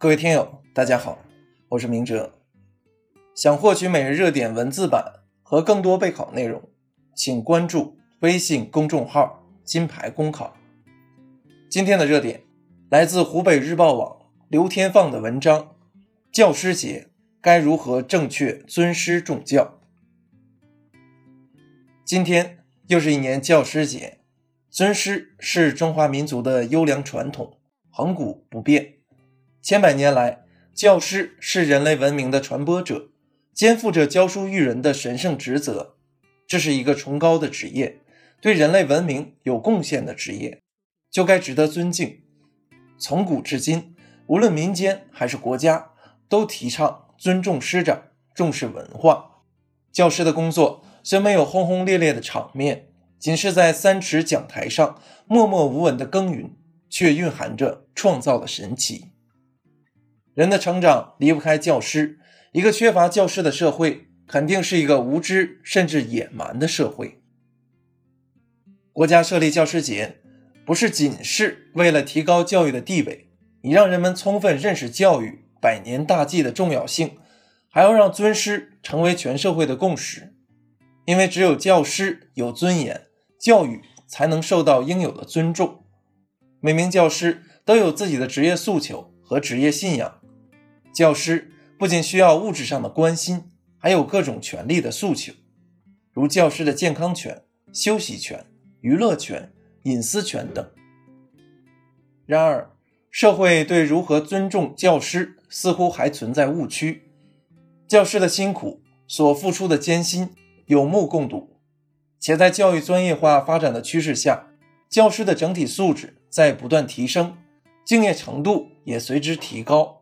各位听友，大家好，我是明哲。想获取每日热点文字版和更多备考内容，请关注微信公众号“金牌公考”。今天的热点来自湖北日报网刘天放的文章：教师节该如何正确尊师重教？今天又是一年教师节。尊师是中华民族的优良传统，恒古不变。千百年来，教师是人类文明的传播者，肩负着教书育人的神圣职责。这是一个崇高的职业，对人类文明有贡献的职业，就该值得尊敬。从古至今，无论民间还是国家，都提倡尊重师长，重视文化。教师的工作虽没有轰轰烈烈的场面。仅是在三尺讲台上默默无闻的耕耘，却蕴含着创造的神奇。人的成长离不开教师，一个缺乏教师的社会，肯定是一个无知甚至野蛮的社会。国家设立教师节，不是仅是为了提高教育的地位，以让人们充分认识教育百年大计的重要性，还要让尊师成为全社会的共识。因为只有教师有尊严。教育才能受到应有的尊重。每名教师都有自己的职业诉求和职业信仰。教师不仅需要物质上的关心，还有各种权利的诉求，如教师的健康权、休息权、娱乐权、隐私权等。然而，社会对如何尊重教师似乎还存在误区。教师的辛苦所付出的艰辛，有目共睹。且在教育专业化发展的趋势下，教师的整体素质在不断提升，敬业程度也随之提高。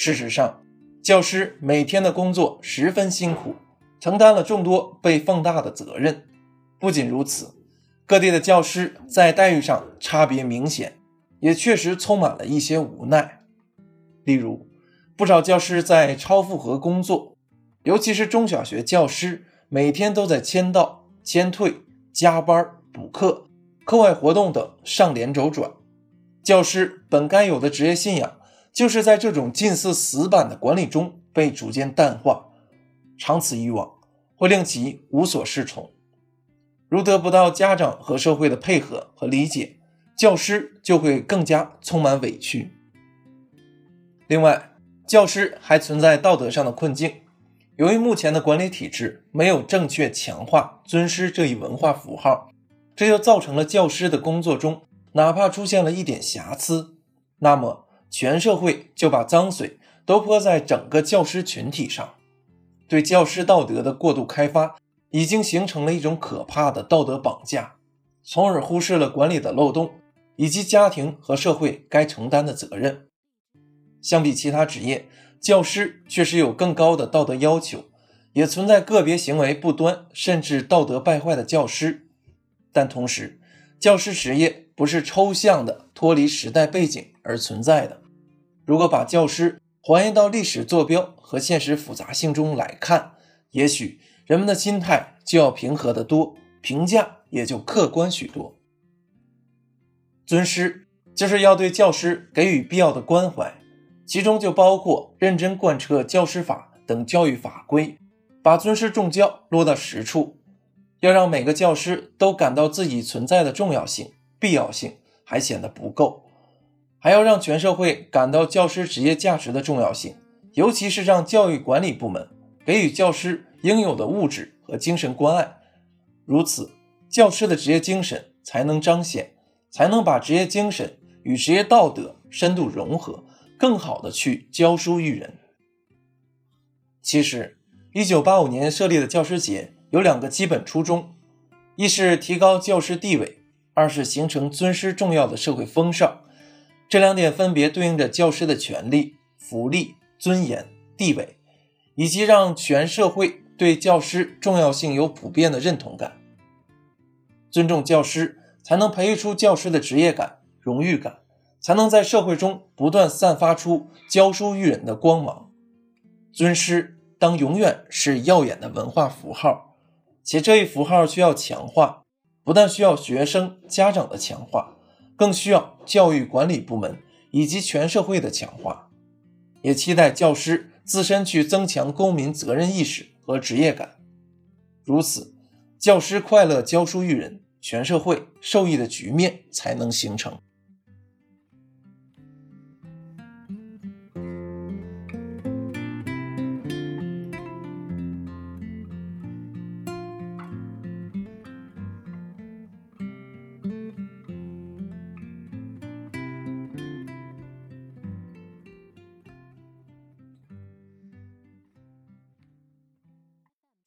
事实上，教师每天的工作十分辛苦，承担了众多被放大的责任。不仅如此，各地的教师在待遇上差别明显，也确实充满了一些无奈。例如，不少教师在超负荷工作，尤其是中小学教师，每天都在签到。签退、加班、补课、课外活动等上连轴转，教师本该有的职业信仰，就是在这种近似死板的管理中被逐渐淡化。长此以往，会令其无所适从。如得不到家长和社会的配合和理解，教师就会更加充满委屈。另外，教师还存在道德上的困境。由于目前的管理体制没有正确强化尊师这一文化符号，这就造成了教师的工作中，哪怕出现了一点瑕疵，那么全社会就把脏水都泼在整个教师群体上。对教师道德的过度开发，已经形成了一种可怕的道德绑架，从而忽视了管理的漏洞以及家庭和社会该承担的责任。相比其他职业，教师确实有更高的道德要求，也存在个别行为不端甚至道德败坏的教师。但同时，教师职业不是抽象的脱离时代背景而存在的。如果把教师还原到历史坐标和现实复杂性中来看，也许人们的心态就要平和得多，评价也就客观许多。尊师就是要对教师给予必要的关怀。其中就包括认真贯彻教师法等教育法规，把尊师重教落到实处，要让每个教师都感到自己存在的重要性、必要性，还显得不够，还要让全社会感到教师职业价值的重要性，尤其是让教育管理部门给予教师应有的物质和精神关爱，如此，教师的职业精神才能彰显，才能把职业精神与职业道德深度融合。更好的去教书育人。其实，一九八五年设立的教师节有两个基本初衷：一是提高教师地位，二是形成尊师重要的社会风尚。这两点分别对应着教师的权利、福利、尊严、地位，以及让全社会对教师重要性有普遍的认同感。尊重教师，才能培育出教师的职业感、荣誉感。才能在社会中不断散发出教书育人的光芒。尊师当永远是耀眼的文化符号，且这一符号需要强化，不但需要学生家长的强化，更需要教育管理部门以及全社会的强化。也期待教师自身去增强公民责任意识和职业感。如此，教师快乐教书育人，全社会受益的局面才能形成。